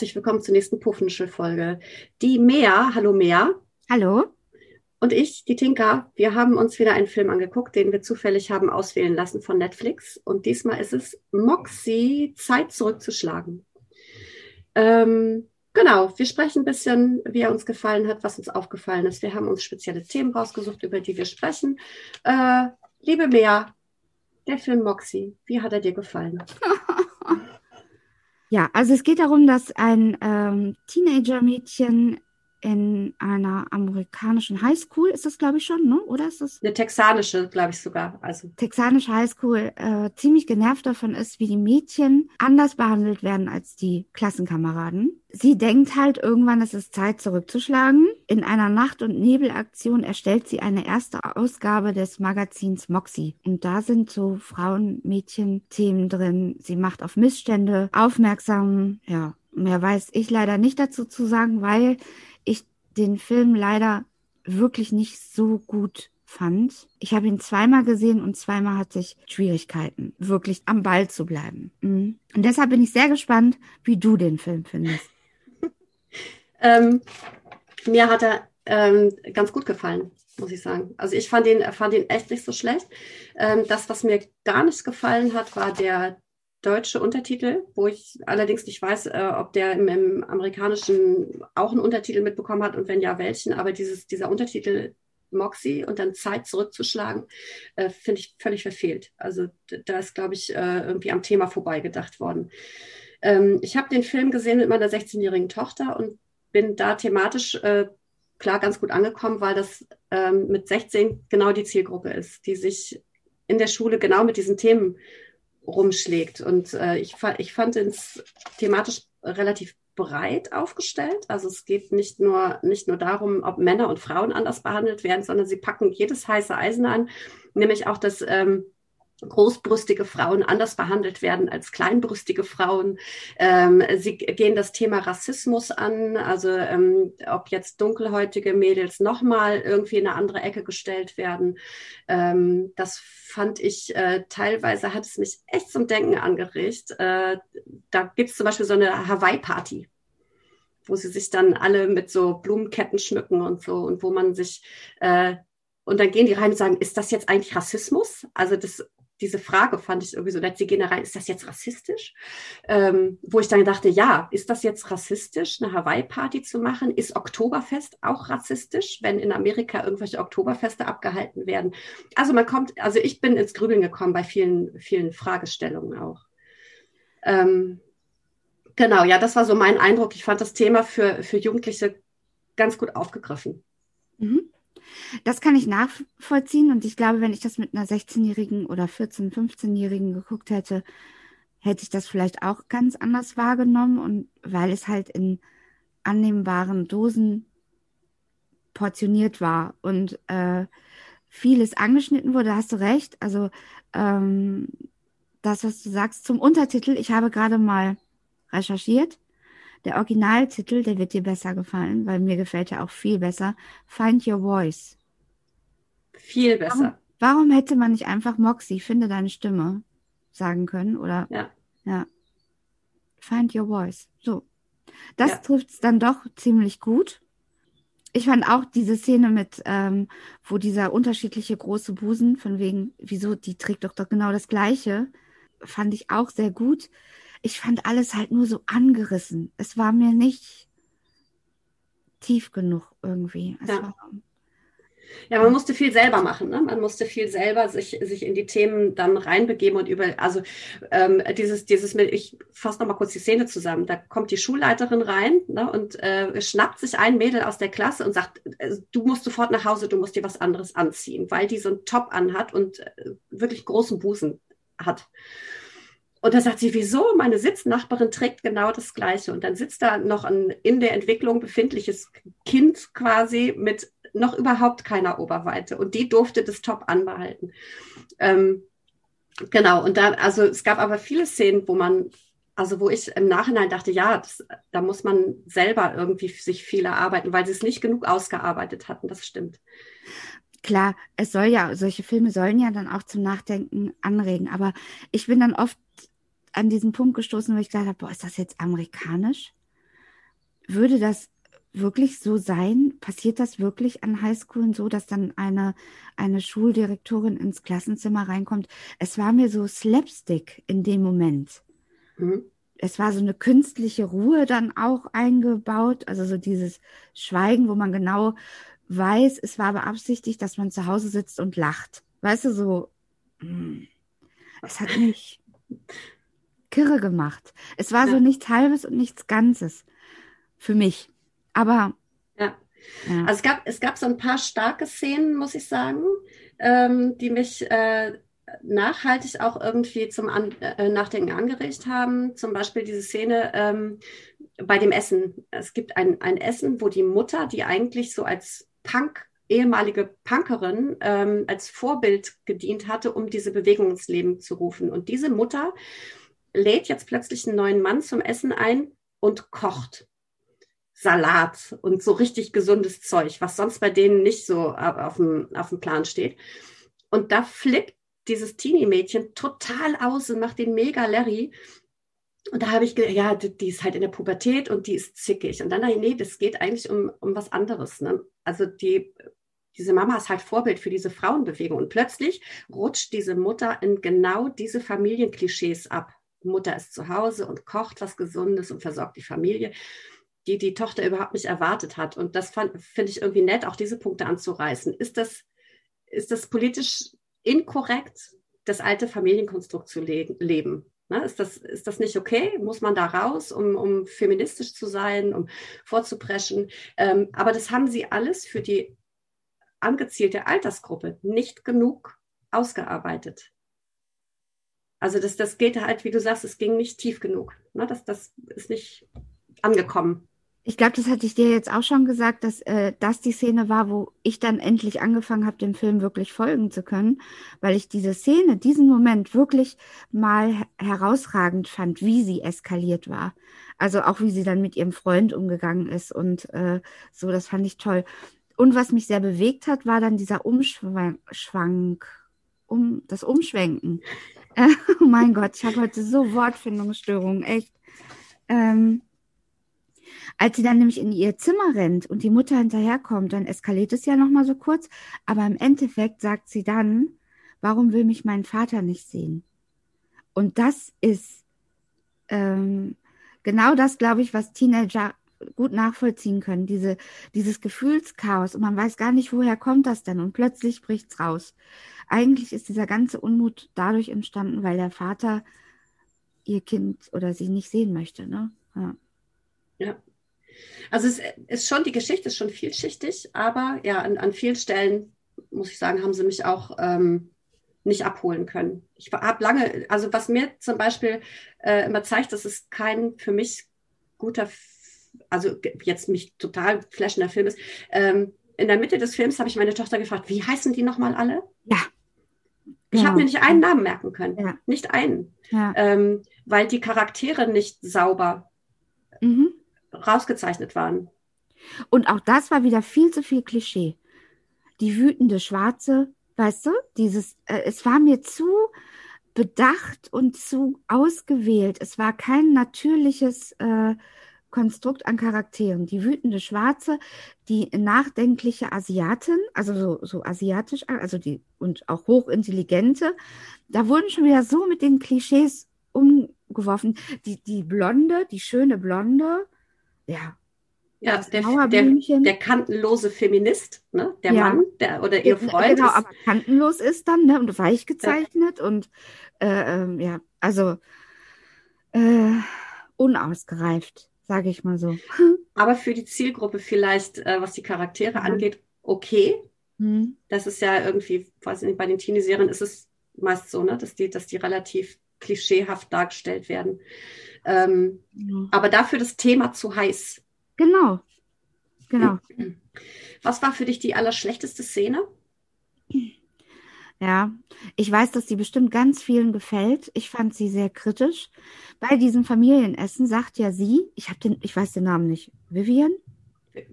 Herzlich willkommen zur nächsten Puffenschel-Folge. Die Mea, hallo Mea. Hallo. Und ich, die Tinka, wir haben uns wieder einen Film angeguckt, den wir zufällig haben auswählen lassen von Netflix. Und diesmal ist es Moxie, Zeit zurückzuschlagen. Ähm, genau, wir sprechen ein bisschen, wie er uns gefallen hat, was uns aufgefallen ist. Wir haben uns spezielle Themen rausgesucht, über die wir sprechen. Äh, liebe Mea, der Film Moxie, wie hat er dir gefallen? Ja, also es geht darum, dass ein ähm, Teenager-Mädchen in einer amerikanischen Highschool, ist das glaube ich schon, ne? oder ist das? Eine texanische, glaube ich sogar. Also. Texanische Highschool äh, ziemlich genervt davon ist, wie die Mädchen anders behandelt werden als die Klassenkameraden. Sie denkt halt irgendwann, es ist Zeit zurückzuschlagen. In einer Nacht- und Nebelaktion erstellt sie eine erste Ausgabe des Magazins Moxie. Und da sind so Frauen-Mädchen-Themen drin. Sie macht auf Missstände aufmerksam. Ja, mehr weiß ich leider nicht dazu zu sagen, weil den Film leider wirklich nicht so gut fand. Ich habe ihn zweimal gesehen und zweimal hatte ich Schwierigkeiten, wirklich am Ball zu bleiben. Mhm. Und deshalb bin ich sehr gespannt, wie du den Film findest. ähm, mir hat er ähm, ganz gut gefallen, muss ich sagen. Also ich fand ihn, fand ihn echt nicht so schlecht. Ähm, das, was mir gar nicht gefallen hat, war der deutsche Untertitel, wo ich allerdings nicht weiß, äh, ob der im, im, amerikanischen auch einen Untertitel mitbekommen hat und wenn ja, welchen. Aber dieses, dieser Untertitel Moxie und dann Zeit zurückzuschlagen, äh, finde ich völlig verfehlt. Also da ist, glaube ich, äh, irgendwie am Thema vorbeigedacht worden. Ähm, ich habe den Film gesehen mit meiner 16-jährigen Tochter und bin da thematisch äh, klar ganz gut angekommen, weil das ähm, mit 16 genau die Zielgruppe ist, die sich in der Schule genau mit diesen Themen rumschlägt. Und äh, ich, ich fand es thematisch relativ breit aufgestellt. Also es geht nicht nur, nicht nur darum, ob Männer und Frauen anders behandelt werden, sondern sie packen jedes heiße Eisen an, nämlich auch das ähm, großbrüstige Frauen anders behandelt werden als kleinbrüstige Frauen. Ähm, sie gehen das Thema Rassismus an, also ähm, ob jetzt dunkelhäutige Mädels nochmal irgendwie in eine andere Ecke gestellt werden. Ähm, das fand ich äh, teilweise, hat es mich echt zum Denken angeregt. Äh, da gibt es zum Beispiel so eine Hawaii-Party wo sie sich dann alle mit so Blumenketten schmücken und so und wo man sich äh, und dann gehen die rein und sagen, ist das jetzt eigentlich Rassismus? Also das diese Frage fand ich irgendwie so nett. Sie da rein, ist das jetzt rassistisch? Ähm, wo ich dann dachte, ja, ist das jetzt rassistisch, eine Hawaii-Party zu machen? Ist Oktoberfest auch rassistisch, wenn in Amerika irgendwelche Oktoberfeste abgehalten werden? Also man kommt, also ich bin ins Grübeln gekommen bei vielen, vielen Fragestellungen auch. Ähm, genau, ja, das war so mein Eindruck. Ich fand das Thema für, für Jugendliche ganz gut aufgegriffen. Mhm. Das kann ich nachvollziehen und ich glaube, wenn ich das mit einer 16-Jährigen oder 14-, 15-Jährigen geguckt hätte, hätte ich das vielleicht auch ganz anders wahrgenommen und weil es halt in annehmbaren Dosen portioniert war und äh, vieles angeschnitten wurde, hast du recht. Also ähm, das, was du sagst zum Untertitel, ich habe gerade mal recherchiert. Der Originaltitel, der wird dir besser gefallen, weil mir gefällt er auch viel besser. Find Your Voice. Viel besser. Warum, warum hätte man nicht einfach Moxie, finde deine Stimme sagen können? Oder ja. ja. Find Your Voice. So. Das ja. trifft es dann doch ziemlich gut. Ich fand auch diese Szene mit, ähm, wo dieser unterschiedliche große Busen, von wegen, wieso, die trägt doch doch genau das Gleiche, fand ich auch sehr gut ich fand alles halt nur so angerissen. Es war mir nicht tief genug irgendwie. Ja. Ja. man musste viel selber machen. Ne? Man musste viel selber sich, sich in die Themen dann reinbegeben und über, also ähm, dieses, dieses, ich fasse nochmal kurz die Szene zusammen. Da kommt die Schulleiterin rein ne, und äh, schnappt sich ein Mädel aus der Klasse und sagt, äh, du musst sofort nach Hause, du musst dir was anderes anziehen, weil die so einen Top anhat und äh, wirklich großen Busen hat. Und da sagt sie, wieso? Meine Sitznachbarin trägt genau das Gleiche. Und dann sitzt da noch ein in der Entwicklung befindliches Kind quasi mit noch überhaupt keiner Oberweite. Und die durfte das Top anbehalten. Ähm, genau. Und da, also es gab aber viele Szenen, wo man, also wo ich im Nachhinein dachte, ja, das, da muss man selber irgendwie sich viel erarbeiten, weil sie es nicht genug ausgearbeitet hatten. Das stimmt. Klar, es soll ja, solche Filme sollen ja dann auch zum Nachdenken anregen. Aber ich bin dann oft an diesen Punkt gestoßen, wo ich gedacht habe, boah, ist das jetzt amerikanisch? Würde das wirklich so sein? Passiert das wirklich an Highschoolen so, dass dann eine, eine Schuldirektorin ins Klassenzimmer reinkommt? Es war mir so Slapstick in dem Moment. Mhm. Es war so eine künstliche Ruhe dann auch eingebaut, also so dieses Schweigen, wo man genau weiß, es war beabsichtigt, dass man zu Hause sitzt und lacht. Weißt du, so, hm, es hat mich kirre gemacht. Es war ja. so nichts Halbes und nichts Ganzes für mich. Aber ja. ja. Also es gab, es gab so ein paar starke Szenen, muss ich sagen, ähm, die mich äh, nachhaltig auch irgendwie zum An äh, Nachdenken angeregt haben. Zum Beispiel diese Szene ähm, bei dem Essen. Es gibt ein, ein Essen, wo die Mutter, die eigentlich so als Punk ehemalige Punkerin ähm, als Vorbild gedient hatte, um diese Bewegung ins Leben zu rufen. Und diese Mutter lädt jetzt plötzlich einen neuen Mann zum Essen ein und kocht. Salat und so richtig gesundes Zeug, was sonst bei denen nicht so auf dem, auf dem Plan steht. Und da flippt dieses Teenie-Mädchen total aus und macht den mega Larry. Und da habe ich gedacht, ja, die, ist halt in der Pubertät und die ist zickig. Und dann dachte ich, nee, das geht eigentlich um, um was anderes. Ne? Also die, diese Mama ist halt Vorbild für diese Frauenbewegung. Und plötzlich rutscht diese Mutter in genau diese Familienklischees ab. Mutter ist zu Hause und kocht was Gesundes und versorgt die Familie die die Tochter überhaupt nicht erwartet hat. Und das finde ich irgendwie nett, auch diese Punkte anzureißen. Ist das, ist das politisch inkorrekt, das alte Familienkonstrukt zu le leben? Ne? Ist, das, ist das nicht okay? Muss man da raus, um, um feministisch zu sein, um vorzupreschen? Ähm, aber das haben sie alles für die angezielte Altersgruppe nicht genug ausgearbeitet. Also das, das geht halt, wie du sagst, es ging nicht tief genug. Ne? Das, das ist nicht angekommen. Ich glaube, das hatte ich dir jetzt auch schon gesagt, dass äh, das die Szene war, wo ich dann endlich angefangen habe, dem Film wirklich folgen zu können, weil ich diese Szene, diesen Moment wirklich mal herausragend fand, wie sie eskaliert war. Also auch wie sie dann mit ihrem Freund umgegangen ist und äh, so, das fand ich toll. Und was mich sehr bewegt hat, war dann dieser Umschwank, um das Umschwenken. Oh mein Gott, ich habe heute so Wortfindungsstörungen, echt. Ähm, als sie dann nämlich in ihr Zimmer rennt und die Mutter hinterherkommt, dann eskaliert es ja nochmal so kurz. Aber im Endeffekt sagt sie dann, warum will mich mein Vater nicht sehen? Und das ist ähm, genau das, glaube ich, was Teenager gut nachvollziehen können, diese, dieses Gefühlschaos. Und man weiß gar nicht, woher kommt das denn? Und plötzlich bricht es raus. Eigentlich ist dieser ganze Unmut dadurch entstanden, weil der Vater ihr Kind oder sie nicht sehen möchte. Ne? Ja. ja. Also es ist schon, die Geschichte ist schon vielschichtig, aber ja, an, an vielen Stellen, muss ich sagen, haben sie mich auch ähm, nicht abholen können. Ich habe lange, also was mir zum Beispiel äh, immer zeigt, dass es kein für mich guter, also jetzt mich total flashender Film ist. Ähm, in der Mitte des Films habe ich meine Tochter gefragt, wie heißen die nochmal alle? Ja. Ich ja. habe mir nicht einen Namen merken können. Ja. Nicht einen. Ja. Ähm, weil die Charaktere nicht sauber mhm rausgezeichnet waren. Und auch das war wieder viel zu viel Klischee. Die wütende Schwarze, weißt du, dieses, äh, es war mir zu bedacht und zu ausgewählt. Es war kein natürliches äh, Konstrukt an Charakteren. Die wütende Schwarze, die nachdenkliche Asiatin, also so, so asiatisch, also die und auch hochintelligente, da wurden schon wieder so mit den Klischees umgeworfen. Die, die Blonde, die schöne Blonde, ja. Ja, der, der, der, kantenlose Feminist, ne? der ja. Mann der, oder ihr Freund. Genau, ist, aber kantenlos ist dann ne? und weich gezeichnet ja. und äh, ähm, ja, also äh, unausgereift, sage ich mal so. Aber für die Zielgruppe vielleicht, äh, was die Charaktere mhm. angeht, okay. Mhm. Das ist ja irgendwie, weiß nicht, bei den Teenie-Serien ist es meist so, ne? dass, die, dass die relativ klischeehaft dargestellt werden. Ähm, ja. Aber dafür das Thema zu heiß. Genau. Genau. Was war für dich die allerschlechteste Szene? Ja, ich weiß, dass sie bestimmt ganz vielen gefällt. Ich fand sie sehr kritisch. Bei diesem Familienessen sagt ja sie, ich habe den, ich weiß den Namen nicht, Vivian?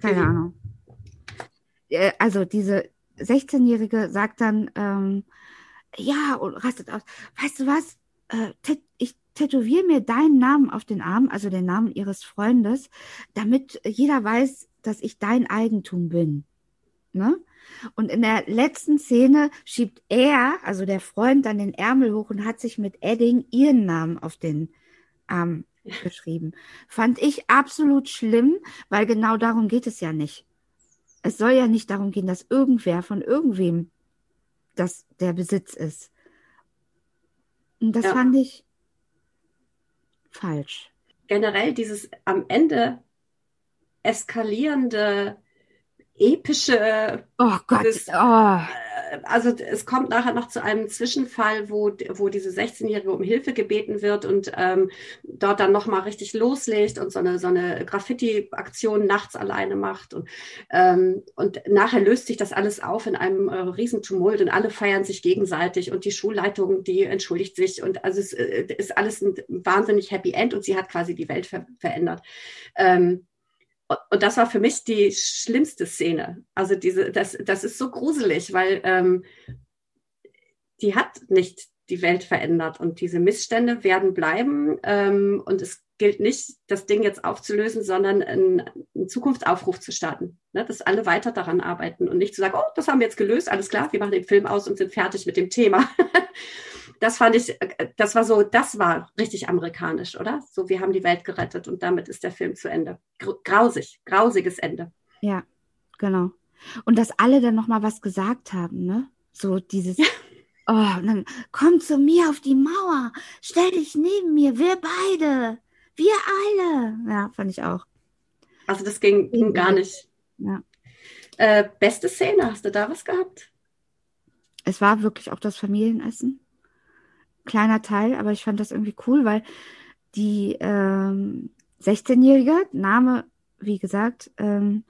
Keine Ahnung. Äh, also diese 16-Jährige sagt dann, ähm, ja, und rastet aus. Weißt du was? Äh, ich tätowiere mir deinen Namen auf den Arm, also den Namen ihres Freundes, damit jeder weiß, dass ich dein Eigentum bin. Ne? Und in der letzten Szene schiebt er, also der Freund, dann den Ärmel hoch und hat sich mit Edding ihren Namen auf den Arm geschrieben. Fand ich absolut schlimm, weil genau darum geht es ja nicht. Es soll ja nicht darum gehen, dass irgendwer von irgendwem das der Besitz ist. Und das ja. fand ich falsch. Generell dieses am Ende eskalierende epische. Oh Gott. Das, oh also es kommt nachher noch zu einem Zwischenfall, wo, wo diese 16-Jährige um Hilfe gebeten wird und ähm, dort dann nochmal richtig loslegt und so eine, so eine Graffiti-Aktion nachts alleine macht. Und, ähm, und nachher löst sich das alles auf in einem äh, Riesentumult und alle feiern sich gegenseitig und die Schulleitung, die entschuldigt sich und also es äh, ist alles ein wahnsinnig Happy End und sie hat quasi die Welt ver verändert. Ähm, und das war für mich die schlimmste Szene. Also diese, das, das ist so gruselig, weil ähm, die hat nicht die Welt verändert und diese Missstände werden bleiben ähm, und es gilt nicht, das Ding jetzt aufzulösen, sondern einen, einen Zukunftsaufruf zu starten, ne? dass alle weiter daran arbeiten und nicht zu sagen, oh, das haben wir jetzt gelöst, alles klar, wir machen den Film aus und sind fertig mit dem Thema. das fand ich, das war so, das war richtig amerikanisch, oder? So, wir haben die Welt gerettet und damit ist der Film zu Ende. Grausig, grausiges Ende. Ja, genau. Und dass alle dann nochmal was gesagt haben, ne? So dieses, oh, dann komm zu mir auf die Mauer, stell dich neben mir, wir beide, wir alle. Ja, fand ich auch. Also das ging, ging gar nicht. Ja. Äh, beste Szene, hast du da was gehabt? Es war wirklich auch das Familienessen kleiner Teil, aber ich fand das irgendwie cool, weil die ähm, 16-Jährige, Name, wie gesagt, ähm,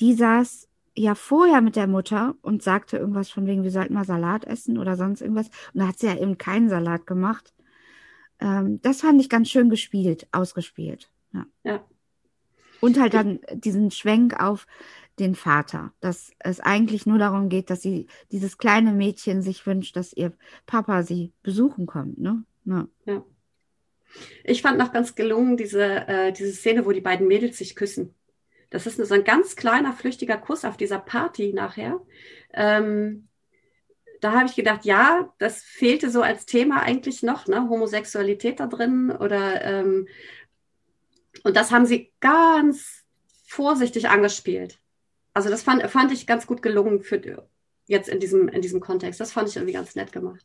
die saß ja vorher mit der Mutter und sagte irgendwas von wegen, wir sollten mal Salat essen oder sonst irgendwas. Und da hat sie ja eben keinen Salat gemacht. Ähm, das fand ich ganz schön gespielt, ausgespielt. Ja. ja. Und halt dann diesen Schwenk auf den Vater, dass es eigentlich nur darum geht, dass sie dieses kleine Mädchen sich wünscht, dass ihr Papa sie besuchen kommt. Ne? Ja. ja. Ich fand noch ganz gelungen diese, äh, diese Szene, wo die beiden Mädels sich küssen. Das ist so ein ganz kleiner, flüchtiger Kuss auf dieser Party nachher. Ähm, da habe ich gedacht, ja, das fehlte so als Thema eigentlich noch, ne? Homosexualität da drin oder ähm, und das haben sie ganz vorsichtig angespielt. Also das fand, fand ich ganz gut gelungen für jetzt in diesem, in diesem Kontext. Das fand ich irgendwie ganz nett gemacht.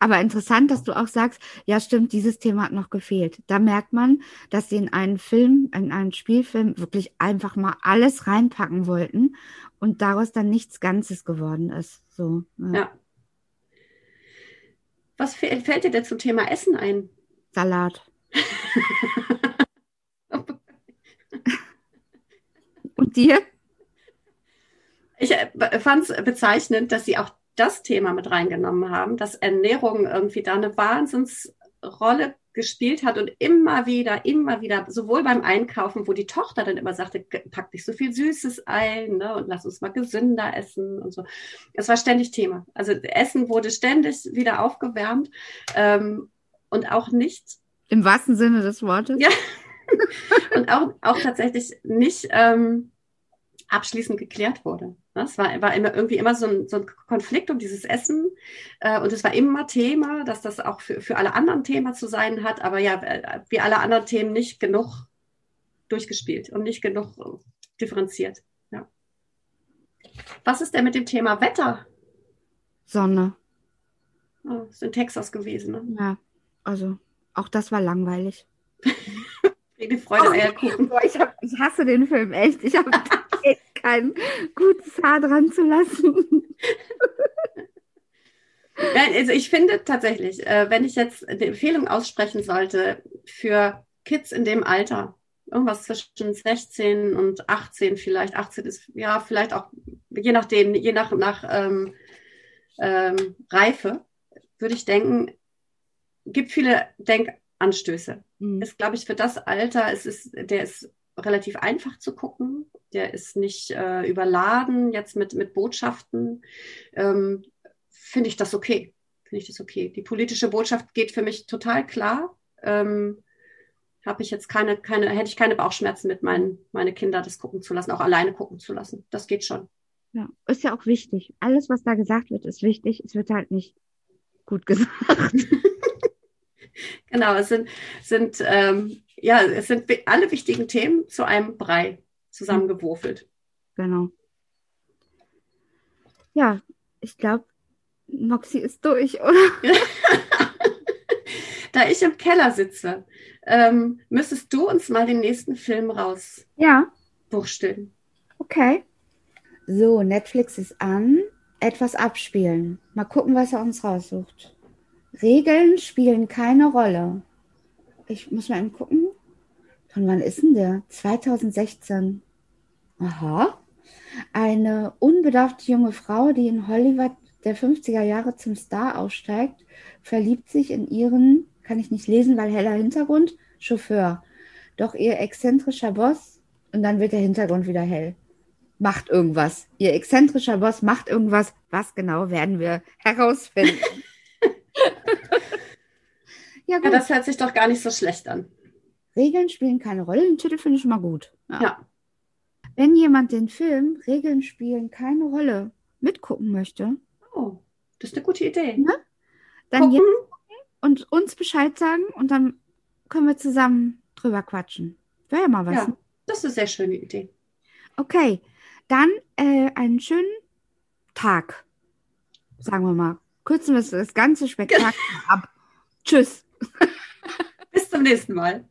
Aber interessant, dass du auch sagst, ja stimmt, dieses Thema hat noch gefehlt. Da merkt man, dass sie in einen Film, in einen Spielfilm wirklich einfach mal alles reinpacken wollten und daraus dann nichts Ganzes geworden ist. So. Ja. ja. Was fällt dir denn zum Thema Essen ein? Salat. und dir? Ich äh, fand es bezeichnend, dass sie auch das Thema mit reingenommen haben, dass Ernährung irgendwie da eine Wahnsinnsrolle gespielt hat und immer wieder, immer wieder, sowohl beim Einkaufen, wo die Tochter dann immer sagte, pack nicht so viel Süßes ein ne, und lass uns mal gesünder essen und so. Es war ständig Thema. Also Essen wurde ständig wieder aufgewärmt ähm, und auch nicht. Im wahrsten Sinne des Wortes? Ja. und auch, auch tatsächlich nicht ähm, abschließend geklärt wurde. Es war, war immer irgendwie immer so ein, so ein Konflikt um dieses Essen. Äh, und es war immer Thema, dass das auch für, für alle anderen Thema zu sein hat, aber ja, äh, wie alle anderen Themen nicht genug durchgespielt und nicht genug differenziert. Ja. Was ist denn mit dem Thema Wetter? Sonne. Oh, ist in Texas gewesen, ne? Ja, also auch das war langweilig. Friede, Freude, oh, Eierkuchen. ich, hab, ich hasse den Film echt. Ich habe kein gutes Haar dran zu lassen. also ich finde tatsächlich, äh, wenn ich jetzt eine Empfehlung aussprechen sollte für Kids in dem Alter, irgendwas zwischen 16 und 18 vielleicht, 18 ist ja vielleicht auch, je nachdem, je nach, nach ähm, ähm, Reife, würde ich denken, gibt viele Denkanstöße. Mhm. Ist, glaube ich, für das Alter, es ist, der ist relativ einfach zu gucken. Der ist nicht äh, überladen jetzt mit, mit Botschaften. Ähm, Finde ich das okay. Finde ich das okay. Die politische Botschaft geht für mich total klar. ähm, habe ich jetzt keine, keine, hätte ich keine Bauchschmerzen mit meinen, meine Kinder das gucken zu lassen, auch alleine gucken zu lassen. Das geht schon. Ja, ist ja auch wichtig. Alles, was da gesagt wird, ist wichtig. Es wird halt nicht gut gesagt. genau, es sind, sind ähm, ja, es sind alle wichtigen Themen zu einem Brei zusammengewürfelt. Genau. Ja, ich glaube, Moxie ist durch, oder? da ich im Keller sitze, ähm, müsstest du uns mal den nächsten Film raus ja. buchstillen. Okay. So, Netflix ist an. Etwas abspielen. Mal gucken, was er uns raussucht. Regeln spielen keine Rolle. Ich muss mal eben gucken. Von wann ist denn der? 2016. Aha. Eine unbedarfte junge Frau, die in Hollywood der 50er Jahre zum Star aufsteigt, verliebt sich in ihren, kann ich nicht lesen, weil heller Hintergrund, Chauffeur. Doch ihr exzentrischer Boss, und dann wird der Hintergrund wieder hell, macht irgendwas. Ihr exzentrischer Boss macht irgendwas. Was genau werden wir herausfinden? ja, gut. ja, das hört sich doch gar nicht so schlecht an. Regeln spielen keine Rolle. Den Titel finde ich schon mal gut. Ja. ja. Wenn jemand den Film Regeln spielen keine Rolle mitgucken möchte. Oh, das ist eine gute Idee. Ne? Dann gucken. und uns Bescheid sagen und dann können wir zusammen drüber quatschen. Wäre ja mal was. Ja, ne? das ist eine sehr schöne Idee. Okay, dann äh, einen schönen Tag, sagen wir mal. Kürzen wir das ganze Spektakel ab. Tschüss. Bis zum nächsten Mal.